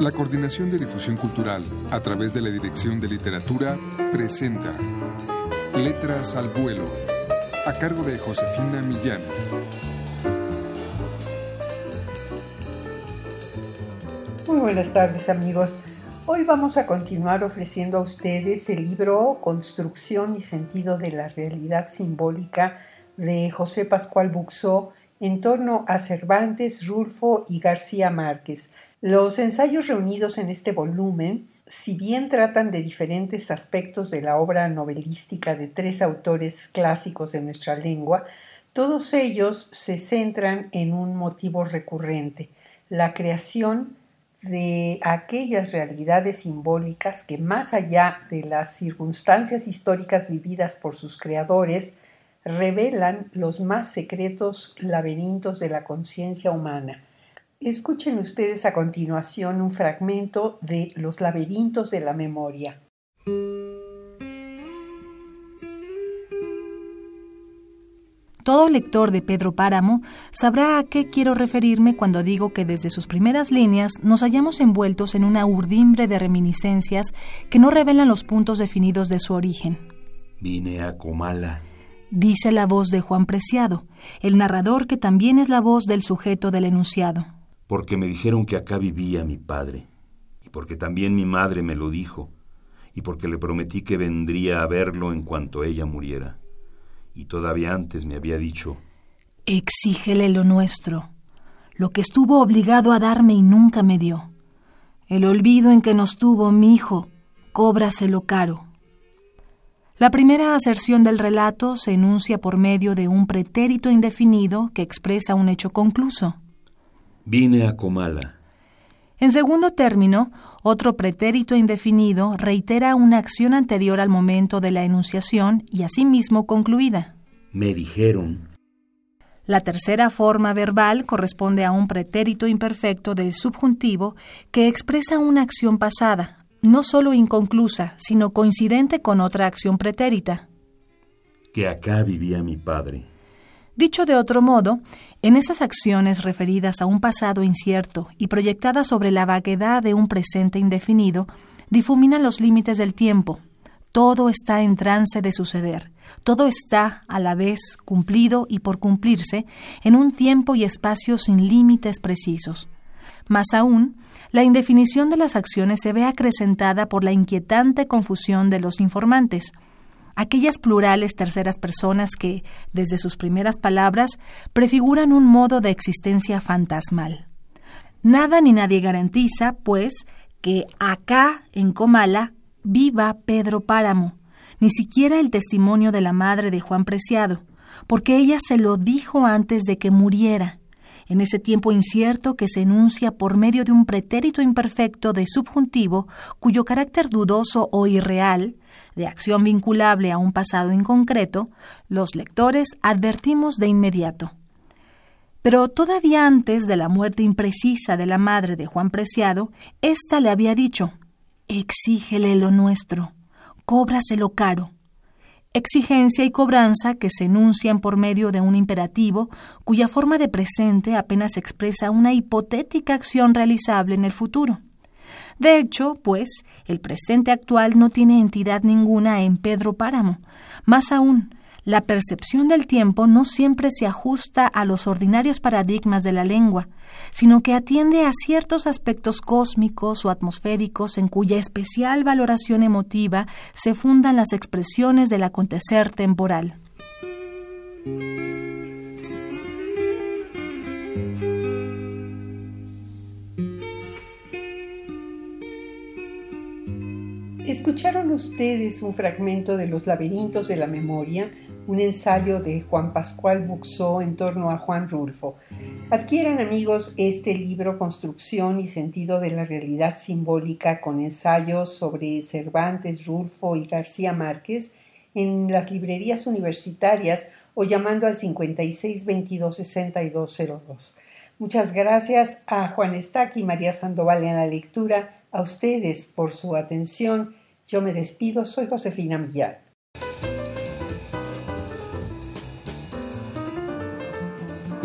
La Coordinación de Difusión Cultural, a través de la Dirección de Literatura, presenta Letras al Vuelo, a cargo de Josefina Millán. Muy buenas tardes amigos. Hoy vamos a continuar ofreciendo a ustedes el libro Construcción y Sentido de la Realidad Simbólica de José Pascual Buxó en torno a Cervantes, Rulfo y García Márquez, los ensayos reunidos en este volumen, si bien tratan de diferentes aspectos de la obra novelística de tres autores clásicos de nuestra lengua, todos ellos se centran en un motivo recurrente, la creación de aquellas realidades simbólicas que más allá de las circunstancias históricas vividas por sus creadores, revelan los más secretos laberintos de la conciencia humana, Escuchen ustedes a continuación un fragmento de Los laberintos de la memoria. Todo lector de Pedro Páramo sabrá a qué quiero referirme cuando digo que desde sus primeras líneas nos hallamos envueltos en una urdimbre de reminiscencias que no revelan los puntos definidos de su origen. Vine a Comala. Dice la voz de Juan Preciado, el narrador que también es la voz del sujeto del enunciado porque me dijeron que acá vivía mi padre, y porque también mi madre me lo dijo, y porque le prometí que vendría a verlo en cuanto ella muriera. Y todavía antes me había dicho, Exígele lo nuestro, lo que estuvo obligado a darme y nunca me dio. El olvido en que nos tuvo mi hijo, cóbraselo caro. La primera aserción del relato se enuncia por medio de un pretérito indefinido que expresa un hecho concluso. Vine a Comala. En segundo término, otro pretérito indefinido reitera una acción anterior al momento de la enunciación y asimismo concluida. Me dijeron. La tercera forma verbal corresponde a un pretérito imperfecto del subjuntivo que expresa una acción pasada, no solo inconclusa, sino coincidente con otra acción pretérita. Que acá vivía mi padre. Dicho de otro modo, en esas acciones referidas a un pasado incierto y proyectadas sobre la vaguedad de un presente indefinido, difuminan los límites del tiempo. Todo está en trance de suceder, todo está a la vez cumplido y por cumplirse en un tiempo y espacio sin límites precisos. Más aún, la indefinición de las acciones se ve acrecentada por la inquietante confusión de los informantes, aquellas plurales terceras personas que, desde sus primeras palabras, prefiguran un modo de existencia fantasmal. Nada ni nadie garantiza, pues, que acá, en Comala, viva Pedro Páramo, ni siquiera el testimonio de la madre de Juan Preciado, porque ella se lo dijo antes de que muriera, en ese tiempo incierto que se enuncia por medio de un pretérito imperfecto de subjuntivo cuyo carácter dudoso o irreal, de acción vinculable a un pasado inconcreto, los lectores advertimos de inmediato. Pero todavía antes de la muerte imprecisa de la madre de Juan Preciado, ésta le había dicho Exígele lo nuestro, cóbraselo caro exigencia y cobranza que se enuncian por medio de un imperativo cuya forma de presente apenas expresa una hipotética acción realizable en el futuro. De hecho, pues, el presente actual no tiene entidad ninguna en Pedro Páramo. Más aún, la percepción del tiempo no siempre se ajusta a los ordinarios paradigmas de la lengua, sino que atiende a ciertos aspectos cósmicos o atmosféricos en cuya especial valoración emotiva se fundan las expresiones del acontecer temporal. Escucharon ustedes un fragmento de Los laberintos de la memoria un ensayo de Juan Pascual Buxó en torno a Juan Rulfo. Adquieran amigos este libro Construcción y sentido de la realidad simbólica con ensayos sobre Cervantes, Rulfo y García Márquez en las librerías universitarias o llamando al 56 22 Muchas gracias a Juan Estac y María Sandoval en la lectura, a ustedes por su atención. Yo me despido, soy Josefina Millán.